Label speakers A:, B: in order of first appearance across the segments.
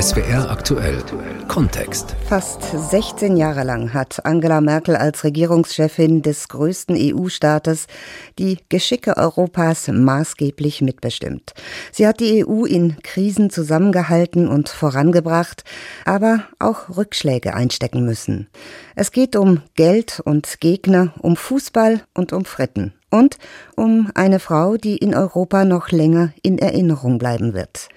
A: SWR aktuell Kontext.
B: Fast 16 Jahre lang hat Angela Merkel als Regierungschefin des größten EU-Staates die Geschicke Europas maßgeblich mitbestimmt. Sie hat die EU in Krisen zusammengehalten und vorangebracht, aber auch Rückschläge einstecken müssen. Es geht um Geld und Gegner, um Fußball und um Fritten und um eine Frau, die in Europa noch länger in Erinnerung bleiben wird.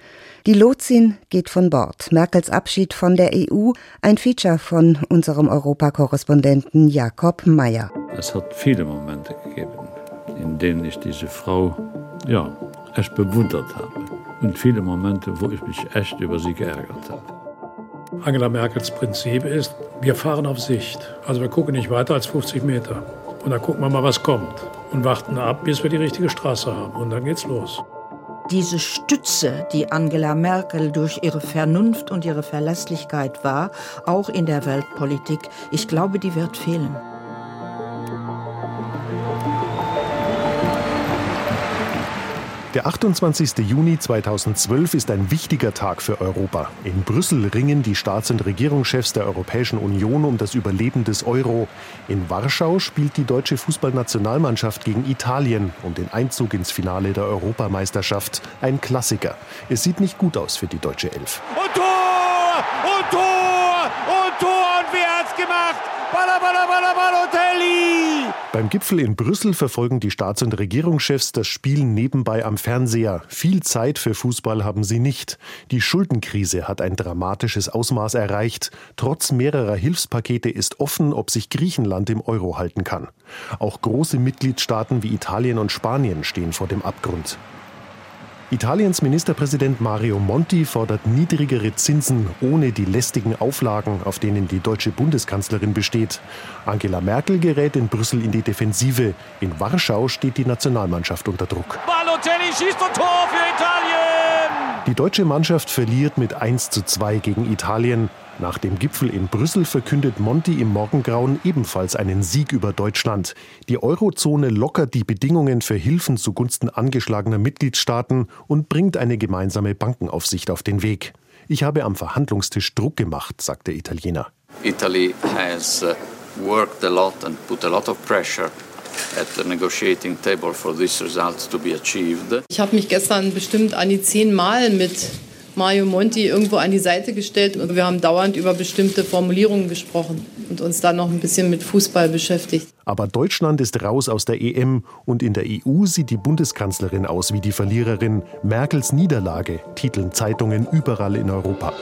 B: Die Lotsin geht von Bord. Merkels Abschied von der EU, ein Feature von unserem Europakorrespondenten Jakob Mayer.
C: Es hat viele Momente gegeben, in denen ich diese Frau ja, echt bewundert habe. Und viele Momente, wo ich mich echt über sie geärgert habe.
D: Angela Merkels Prinzip ist, wir fahren auf Sicht. Also wir gucken nicht weiter als 50 Meter. Und dann gucken wir mal, was kommt. Und warten ab, bis wir die richtige Straße haben. Und dann geht's los.
E: Diese Stütze, die Angela Merkel durch ihre Vernunft und ihre Verlässlichkeit war, auch in der Weltpolitik, ich glaube, die wird fehlen.
F: Der 28. Juni 2012 ist ein wichtiger Tag für Europa. In Brüssel ringen die Staats- und Regierungschefs der Europäischen Union um das Überleben des Euro. In Warschau spielt die deutsche Fußballnationalmannschaft gegen Italien um den Einzug ins Finale der Europameisterschaft. Ein Klassiker. Es sieht nicht gut aus für die deutsche Elf.
G: Und Tor! Und Tor! Und Tor! Und wer hat's gemacht? Balla, balla, balla, Balotelli!
F: Beim Gipfel in Brüssel verfolgen die Staats- und Regierungschefs das Spiel nebenbei am Fernseher. Viel Zeit für Fußball haben sie nicht. Die Schuldenkrise hat ein dramatisches Ausmaß erreicht. Trotz mehrerer Hilfspakete ist offen, ob sich Griechenland im Euro halten kann. Auch große Mitgliedstaaten wie Italien und Spanien stehen vor dem Abgrund. Italiens Ministerpräsident Mario Monti fordert niedrigere Zinsen ohne die lästigen Auflagen, auf denen die deutsche Bundeskanzlerin besteht. Angela Merkel gerät in Brüssel in die Defensive. In Warschau steht die Nationalmannschaft unter Druck.
G: Balotelli schießt und Tor für Italien!
F: Die deutsche Mannschaft verliert mit 1 zu 2 gegen Italien. Nach dem Gipfel in Brüssel verkündet Monti im Morgengrauen ebenfalls einen Sieg über Deutschland. Die Eurozone lockert die Bedingungen für Hilfen zugunsten angeschlagener Mitgliedstaaten und bringt eine gemeinsame Bankenaufsicht auf den Weg. Ich habe am Verhandlungstisch Druck gemacht, sagt der Italiener.
H: Italy has uh, worked a lot and put a lot of pressure at the negotiating table for these results to be achieved.
I: Ich habe mich gestern bestimmt an die zehn Mal mit Mario Monti irgendwo an die Seite gestellt und wir haben dauernd über bestimmte Formulierungen gesprochen und uns dann noch ein bisschen mit Fußball beschäftigt.
F: Aber Deutschland ist raus aus der EM und in der EU sieht die Bundeskanzlerin aus wie die Verliererin. Merkels Niederlage titeln Zeitungen überall in Europa.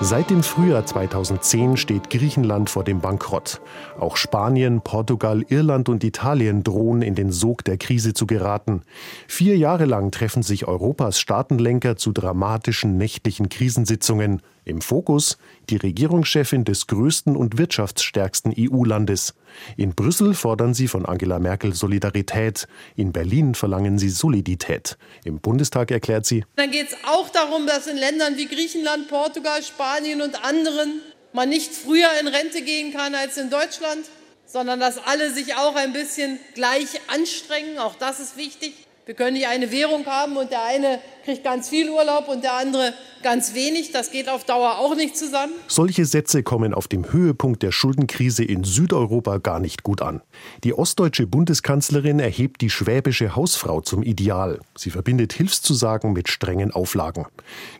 F: Seit dem Frühjahr 2010 steht Griechenland vor dem Bankrott. Auch Spanien, Portugal, Irland und Italien drohen in den Sog der Krise zu geraten. Vier Jahre lang treffen sich Europas Staatenlenker zu dramatischen nächtlichen Krisensitzungen. Im Fokus die Regierungschefin des größten und wirtschaftsstärksten EU-Landes. In Brüssel fordern sie von Angela Merkel Solidarität. In Berlin verlangen sie Solidität. Im Bundestag erklärt sie,
I: Dann geht es auch darum, dass in Ländern wie Griechenland, Portugal, Spanien und anderen man nicht früher in Rente gehen kann als in Deutschland, sondern dass alle sich auch ein bisschen gleich anstrengen. Auch das ist wichtig. Wir können nicht eine Währung haben und der eine kriegt ganz viel Urlaub und der andere ganz wenig. Das geht auf Dauer auch nicht zusammen.
F: Solche Sätze kommen auf dem Höhepunkt der Schuldenkrise in Südeuropa gar nicht gut an. Die ostdeutsche Bundeskanzlerin erhebt die schwäbische Hausfrau zum Ideal. Sie verbindet Hilfszusagen mit strengen Auflagen.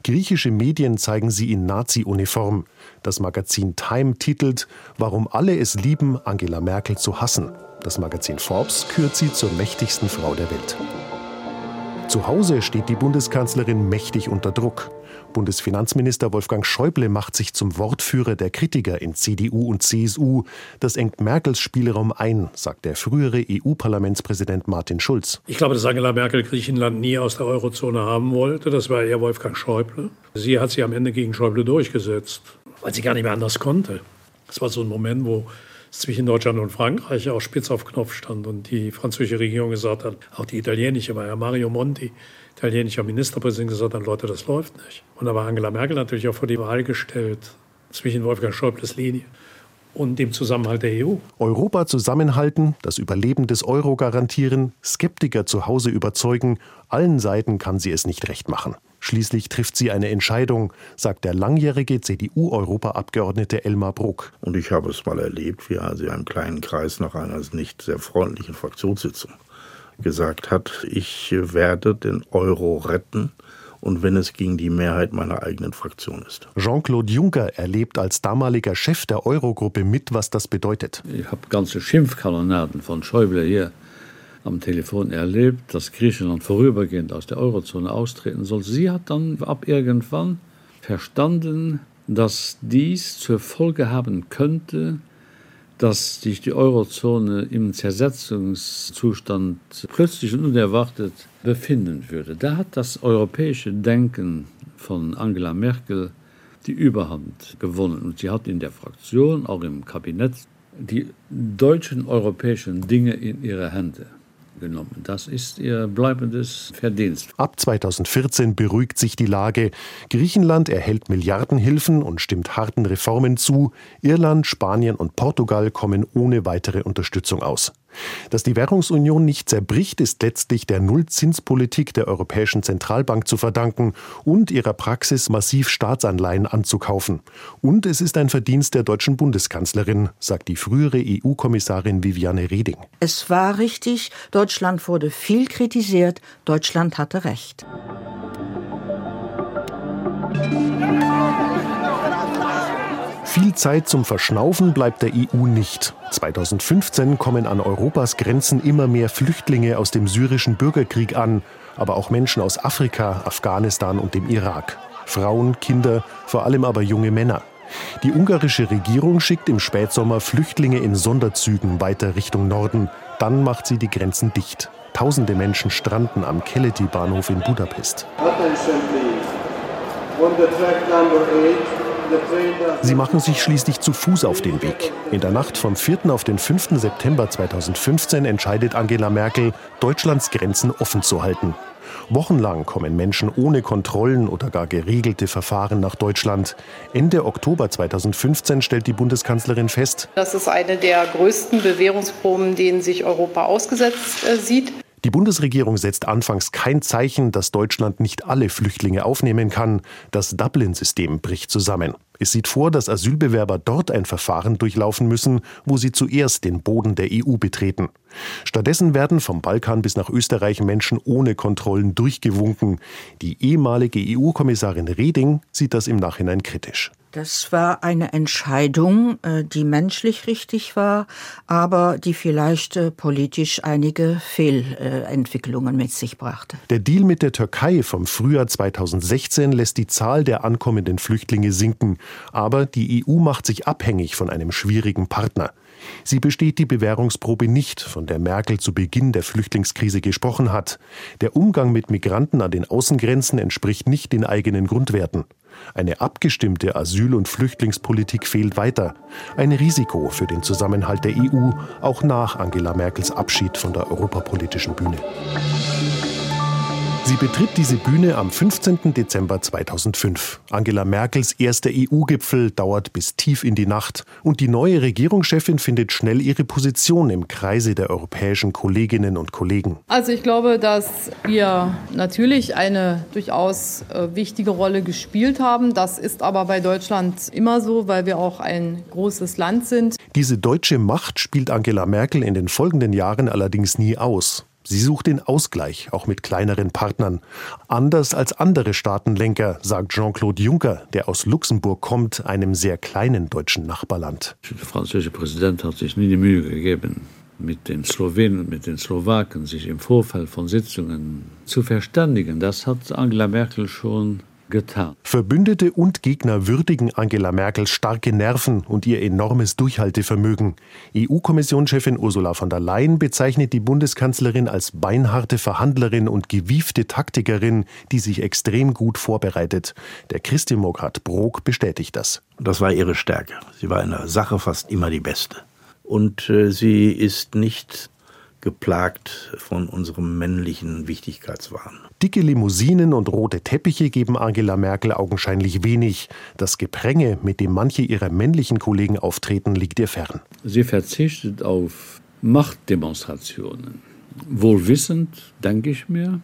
F: Griechische Medien zeigen sie in Nazi-Uniform. Das Magazin Time titelt Warum alle es lieben, Angela Merkel zu hassen. Das Magazin Forbes kürt sie zur mächtigsten Frau der Welt. Zu Hause steht die Bundeskanzlerin mächtig unter Druck. Bundesfinanzminister Wolfgang Schäuble macht sich zum Wortführer der Kritiker in CDU und CSU. Das engt Merkels Spielraum ein, sagt der frühere EU-Parlamentspräsident Martin Schulz.
D: Ich glaube, dass Angela Merkel Griechenland nie aus der Eurozone haben wollte. Das war eher Wolfgang Schäuble. Sie hat sich am Ende gegen Schäuble durchgesetzt, weil sie gar nicht mehr anders konnte. Das war so ein Moment, wo zwischen Deutschland und Frankreich auch spitz auf Knopf stand und die französische Regierung gesagt hat, auch die italienische, war ja Mario Monti, italienischer Ministerpräsident, gesagt hat, Leute, das läuft nicht. Und da war Angela Merkel natürlich auch vor die Wahl gestellt zwischen Wolfgang Schäubles Linie und dem Zusammenhalt der EU.
F: Europa zusammenhalten, das Überleben des Euro garantieren, Skeptiker zu Hause überzeugen, allen Seiten kann sie es nicht recht machen. Schließlich trifft sie eine Entscheidung, sagt der langjährige CDU-Europaabgeordnete Elmar Bruck.
J: Und ich habe es mal erlebt, wie also einem kleinen Kreis nach einer nicht sehr freundlichen Fraktionssitzung gesagt hat, ich werde den Euro retten und wenn es gegen die Mehrheit meiner eigenen Fraktion ist.
F: Jean-Claude Juncker erlebt als damaliger Chef der Eurogruppe mit, was das bedeutet.
C: Ich habe ganze Schimpfkanonaden von Schäuble hier am Telefon erlebt, dass Griechenland vorübergehend aus der Eurozone austreten soll. Sie hat dann ab irgendwann verstanden, dass dies zur Folge haben könnte, dass sich die Eurozone im Zersetzungszustand plötzlich und unerwartet befinden würde. Da hat das europäische Denken von Angela Merkel die Überhand gewonnen und sie hat in der Fraktion, auch im Kabinett, die deutschen europäischen Dinge in ihre Hände genommen. Das ist ihr bleibendes Verdienst.
F: Ab 2014 beruhigt sich die Lage. Griechenland erhält Milliardenhilfen und stimmt harten Reformen zu. Irland, Spanien und Portugal kommen ohne weitere Unterstützung aus. Dass die Währungsunion nicht zerbricht, ist letztlich der Nullzinspolitik der Europäischen Zentralbank zu verdanken und ihrer Praxis, massiv Staatsanleihen anzukaufen. Und es ist ein Verdienst der deutschen Bundeskanzlerin, sagt die frühere EU-Kommissarin Viviane Reding.
E: Es war richtig, Deutschland wurde viel kritisiert, Deutschland hatte recht.
F: Viel Zeit zum Verschnaufen bleibt der EU nicht. 2015 kommen an Europas Grenzen immer mehr Flüchtlinge aus dem syrischen Bürgerkrieg an, aber auch Menschen aus Afrika, Afghanistan und dem Irak. Frauen, Kinder, vor allem aber junge Männer. Die ungarische Regierung schickt im Spätsommer Flüchtlinge in Sonderzügen weiter Richtung Norden. Dann macht sie die Grenzen dicht. Tausende Menschen stranden am Keleti-Bahnhof in Budapest. Attention, please. On the track number eight. Sie machen sich schließlich zu Fuß auf den Weg. In der Nacht vom 4. auf den 5. September 2015 entscheidet Angela Merkel, Deutschlands Grenzen offen zu halten. Wochenlang kommen Menschen ohne Kontrollen oder gar geregelte Verfahren nach Deutschland. Ende Oktober 2015 stellt die Bundeskanzlerin fest,
K: das ist eine der größten Bewährungsproben, denen sich Europa ausgesetzt äh, sieht.
F: Die Bundesregierung setzt anfangs kein Zeichen, dass Deutschland nicht alle Flüchtlinge aufnehmen kann. Das Dublin-System bricht zusammen. Es sieht vor, dass Asylbewerber dort ein Verfahren durchlaufen müssen, wo sie zuerst den Boden der EU betreten. Stattdessen werden vom Balkan bis nach Österreich Menschen ohne Kontrollen durchgewunken. Die ehemalige EU-Kommissarin Reding sieht das im Nachhinein kritisch.
E: Das war eine Entscheidung, äh, die menschlich richtig war, aber die vielleicht äh, politisch einige Fehlentwicklungen mit sich brachte.
F: Der Deal mit der Türkei vom Frühjahr 2016 lässt die Zahl der ankommenden Flüchtlinge sinken, aber die EU macht sich abhängig von einem schwierigen Partner. Sie besteht die Bewährungsprobe nicht, von der Merkel zu Beginn der Flüchtlingskrise gesprochen hat. Der Umgang mit Migranten an den Außengrenzen entspricht nicht den eigenen Grundwerten. Eine abgestimmte Asyl- und Flüchtlingspolitik fehlt weiter. Ein Risiko für den Zusammenhalt der EU, auch nach Angela Merkels Abschied von der europapolitischen Bühne. Sie betritt diese Bühne am 15. Dezember 2005. Angela Merkels erster EU-Gipfel dauert bis tief in die Nacht und die neue Regierungschefin findet schnell ihre Position im Kreise der europäischen Kolleginnen und Kollegen.
I: Also ich glaube, dass wir natürlich eine durchaus äh, wichtige Rolle gespielt haben. Das ist aber bei Deutschland immer so, weil wir auch ein großes Land sind.
F: Diese deutsche Macht spielt Angela Merkel in den folgenden Jahren allerdings nie aus. Sie sucht den Ausgleich, auch mit kleineren Partnern. Anders als andere Staatenlenker, sagt Jean-Claude Juncker, der aus Luxemburg kommt, einem sehr kleinen deutschen Nachbarland.
C: Der französische Präsident hat sich nie die Mühe gegeben, mit den Slowenen und mit den Slowaken sich im Vorfeld von Sitzungen zu verständigen. Das hat Angela Merkel schon getan.
F: Verbündete und Gegner würdigen Angela Merkels starke Nerven und ihr enormes Durchhaltevermögen. EU-Kommissionschefin Ursula von der Leyen bezeichnet die Bundeskanzlerin als beinharte Verhandlerin und gewiefte Taktikerin, die sich extrem gut vorbereitet. Der Christdemokrat Brok bestätigt das.
J: Das war ihre Stärke. Sie war in der Sache fast immer die Beste. Und äh, sie ist nicht geplagt von unserem männlichen Wichtigkeitswahn.
F: Dicke Limousinen und rote Teppiche geben Angela Merkel augenscheinlich wenig. Das Gepränge, mit dem manche ihrer männlichen Kollegen auftreten, liegt ihr fern.
C: Sie verzichtet auf Machtdemonstrationen. Wohl wissend, denke ich mir,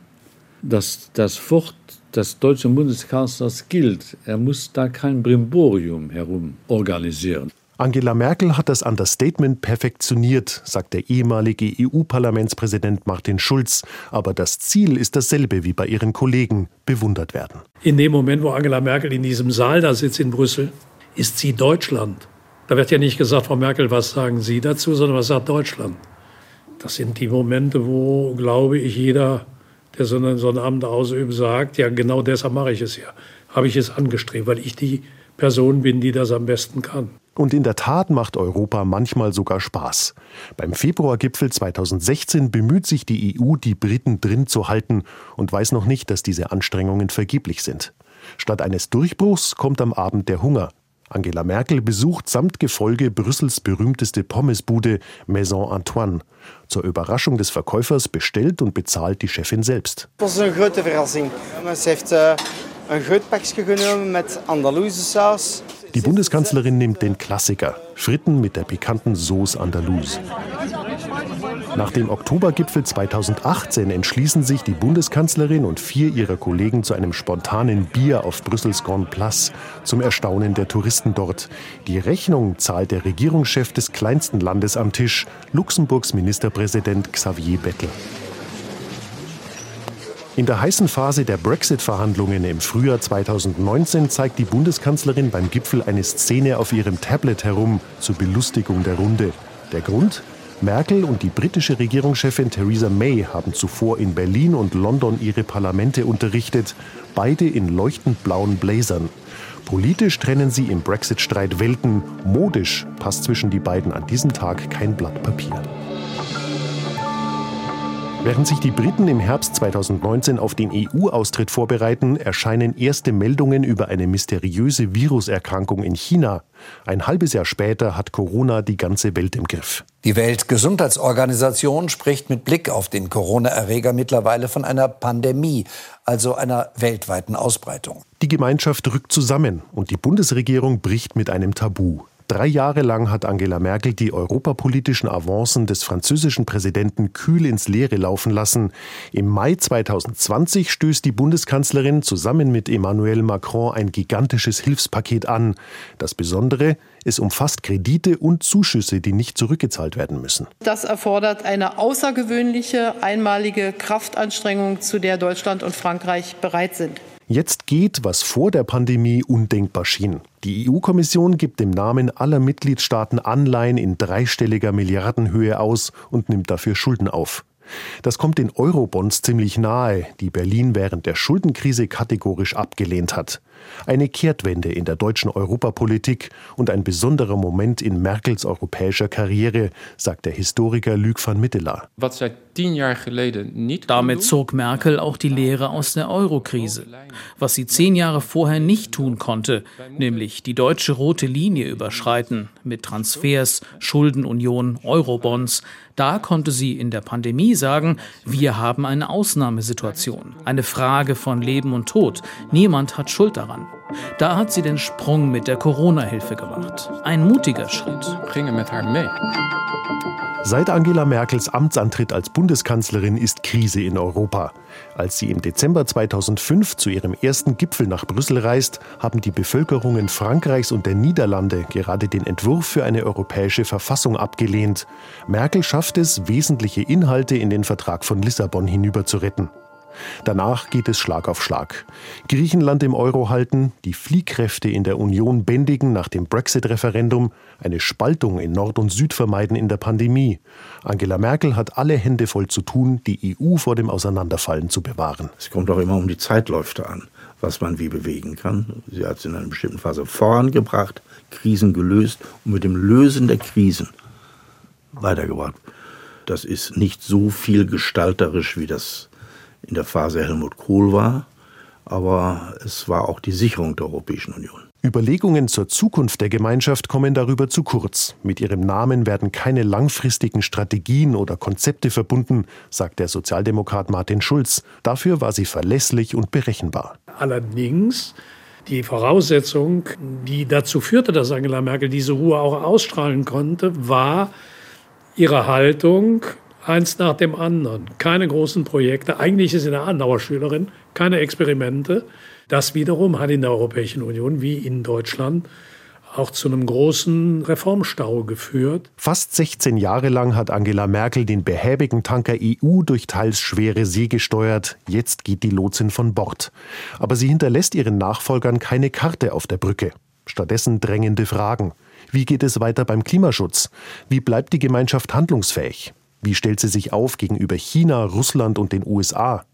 C: dass das Fort des deutschen Bundeskanzlers gilt. Er muss da kein Brimborium herum organisieren.
F: Angela Merkel hat das Understatement perfektioniert, sagt der ehemalige EU-Parlamentspräsident Martin Schulz. Aber das Ziel ist dasselbe wie bei ihren Kollegen, bewundert werden.
D: In dem Moment, wo Angela Merkel in diesem Saal da sitzt in Brüssel, ist sie Deutschland. Da wird ja nicht gesagt, Frau Merkel, was sagen Sie dazu, sondern was sagt Deutschland? Das sind die Momente, wo, glaube ich, jeder, der so einen, so ein Amt ausübt, sagt, ja, genau deshalb mache ich es ja. Habe ich es angestrebt, weil ich die Person bin, die das am besten kann.
F: Und in der Tat macht Europa manchmal sogar Spaß. Beim Februargipfel 2016 bemüht sich die EU, die Briten drin zu halten und weiß noch nicht, dass diese Anstrengungen vergeblich sind. Statt eines Durchbruchs kommt am Abend der Hunger. Angela Merkel besucht samt Gefolge Brüssels berühmteste Pommesbude Maison Antoine. Zur Überraschung des Verkäufers bestellt und bezahlt die Chefin selbst.
L: Das ist eine große Verrassung. Sie hat äh, ein Grötpäckchen genommen mit Andalusiensauce.
F: Die Bundeskanzlerin nimmt den Klassiker, Fritten mit der pikanten Sauce Andalouse. Nach dem Oktobergipfel 2018 entschließen sich die Bundeskanzlerin und vier ihrer Kollegen zu einem spontanen Bier auf Brüssels Grand Place, zum Erstaunen der Touristen dort. Die Rechnung zahlt der Regierungschef des kleinsten Landes am Tisch, Luxemburgs Ministerpräsident Xavier Bettel. In der heißen Phase der Brexit-Verhandlungen im Frühjahr 2019 zeigt die Bundeskanzlerin beim Gipfel eine Szene auf ihrem Tablet herum zur Belustigung der Runde. Der Grund? Merkel und die britische Regierungschefin Theresa May haben zuvor in Berlin und London ihre Parlamente unterrichtet, beide in leuchtend blauen Blazern. Politisch trennen sie im Brexit-Streit Welten, modisch passt zwischen die beiden an diesem Tag kein Blatt Papier. Während sich die Briten im Herbst 2019 auf den EU-Austritt vorbereiten, erscheinen erste Meldungen über eine mysteriöse Viruserkrankung in China. Ein halbes Jahr später hat Corona die ganze Welt im Griff.
M: Die Weltgesundheitsorganisation spricht mit Blick auf den Corona-Erreger mittlerweile von einer Pandemie, also einer weltweiten Ausbreitung.
F: Die Gemeinschaft rückt zusammen und die Bundesregierung bricht mit einem Tabu. Drei Jahre lang hat Angela Merkel die europapolitischen Avancen des französischen Präsidenten kühl ins Leere laufen lassen. Im Mai 2020 stößt die Bundeskanzlerin zusammen mit Emmanuel Macron ein gigantisches Hilfspaket an. Das Besondere, es umfasst Kredite und Zuschüsse, die nicht zurückgezahlt werden müssen.
K: Das erfordert eine außergewöhnliche, einmalige Kraftanstrengung, zu der Deutschland und Frankreich bereit sind.
F: Jetzt geht, was vor der Pandemie undenkbar schien. Die EU-Kommission gibt im Namen aller Mitgliedstaaten Anleihen in dreistelliger Milliardenhöhe aus und nimmt dafür Schulden auf. Das kommt den Eurobonds ziemlich nahe, die Berlin während der Schuldenkrise kategorisch abgelehnt hat. Eine Kehrtwende in der deutschen Europapolitik und ein besonderer Moment in Merkels europäischer Karriere, sagt der Historiker Luc van Mittelaar.
N: Damit zog Merkel auch die Lehre aus der Eurokrise. Was sie zehn Jahre vorher nicht tun konnte, nämlich die deutsche rote Linie überschreiten mit Transfers, Schuldenunion, Eurobonds, da konnte sie in der Pandemie sagen, wir haben eine Ausnahmesituation, eine Frage von Leben und Tod. Niemand hat Schuld daran. Da hat sie den Sprung mit der Corona-Hilfe gemacht. Ein mutiger Schritt.
F: Seit Angela Merkels Amtsantritt als Bundeskanzlerin ist Krise in Europa. Als sie im Dezember 2005 zu ihrem ersten Gipfel nach Brüssel reist, haben die Bevölkerungen Frankreichs und der Niederlande gerade den Entwurf für eine europäische Verfassung abgelehnt. Merkel schafft es, wesentliche Inhalte in den Vertrag von Lissabon hinüber zu retten. Danach geht es Schlag auf Schlag. Griechenland im Euro halten, die Fliehkräfte in der Union bändigen nach dem Brexit-Referendum, eine Spaltung in Nord und Süd vermeiden in der Pandemie. Angela Merkel hat alle Hände voll zu tun, die EU vor dem Auseinanderfallen zu bewahren.
J: Es kommt auch immer um die Zeitläufe an, was man wie bewegen kann. Sie hat es in einer bestimmten Phase vorangebracht, Krisen gelöst und mit dem Lösen der Krisen weitergebracht. Das ist nicht so viel gestalterisch wie das in der Phase Helmut Kohl war, aber es war auch die Sicherung der Europäischen Union.
F: Überlegungen zur Zukunft der Gemeinschaft kommen darüber zu kurz. Mit ihrem Namen werden keine langfristigen Strategien oder Konzepte verbunden, sagt der Sozialdemokrat Martin Schulz. Dafür war sie verlässlich und berechenbar.
D: Allerdings die Voraussetzung, die dazu führte, dass Angela Merkel diese Ruhe auch ausstrahlen konnte, war ihre Haltung eins nach dem anderen. Keine großen Projekte. Eigentlich ist sie eine Andauerschülerin, keine Experimente. Das wiederum hat in der Europäischen Union wie in Deutschland auch zu einem großen Reformstau geführt.
F: Fast 16 Jahre lang hat Angela Merkel den behäbigen Tanker EU durch teils schwere See gesteuert. Jetzt geht die Lotsin von Bord. Aber sie hinterlässt ihren Nachfolgern keine Karte auf der Brücke. Stattdessen drängende Fragen. Wie geht es weiter beim Klimaschutz? Wie bleibt die Gemeinschaft handlungsfähig? Wie stellt sie sich auf gegenüber China, Russland und den USA?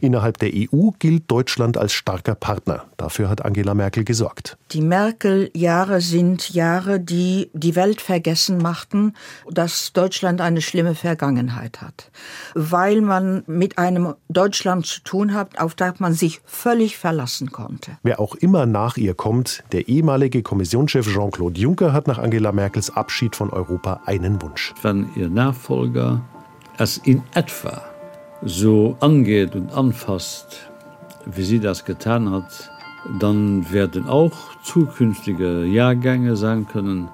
F: Innerhalb der EU gilt Deutschland als starker Partner. Dafür hat Angela Merkel gesorgt.
E: Die Merkel-Jahre sind Jahre, die die Welt vergessen machten, dass Deutschland eine schlimme Vergangenheit hat. Weil man mit einem Deutschland zu tun hat, auf das man sich völlig verlassen konnte.
F: Wer auch immer nach ihr kommt, der ehemalige Kommissionschef Jean-Claude Juncker hat nach Angela Merkels Abschied von Europa einen Wunsch.
C: Wenn ihr Nachfolger es in etwa so angeht und anfasst, wie sie das getan hat, dann werden auch zukünftige Jahrgänge sein können.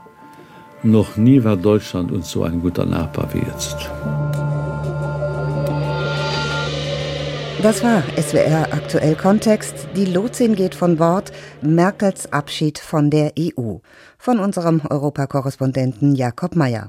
C: Noch nie war Deutschland uns so ein guter Nachbar wie jetzt.
B: Das war SWR aktuell Kontext. Die Lotsin geht von Bord. Merkels Abschied von der EU. Von unserem Europakorrespondenten Jakob Mayer.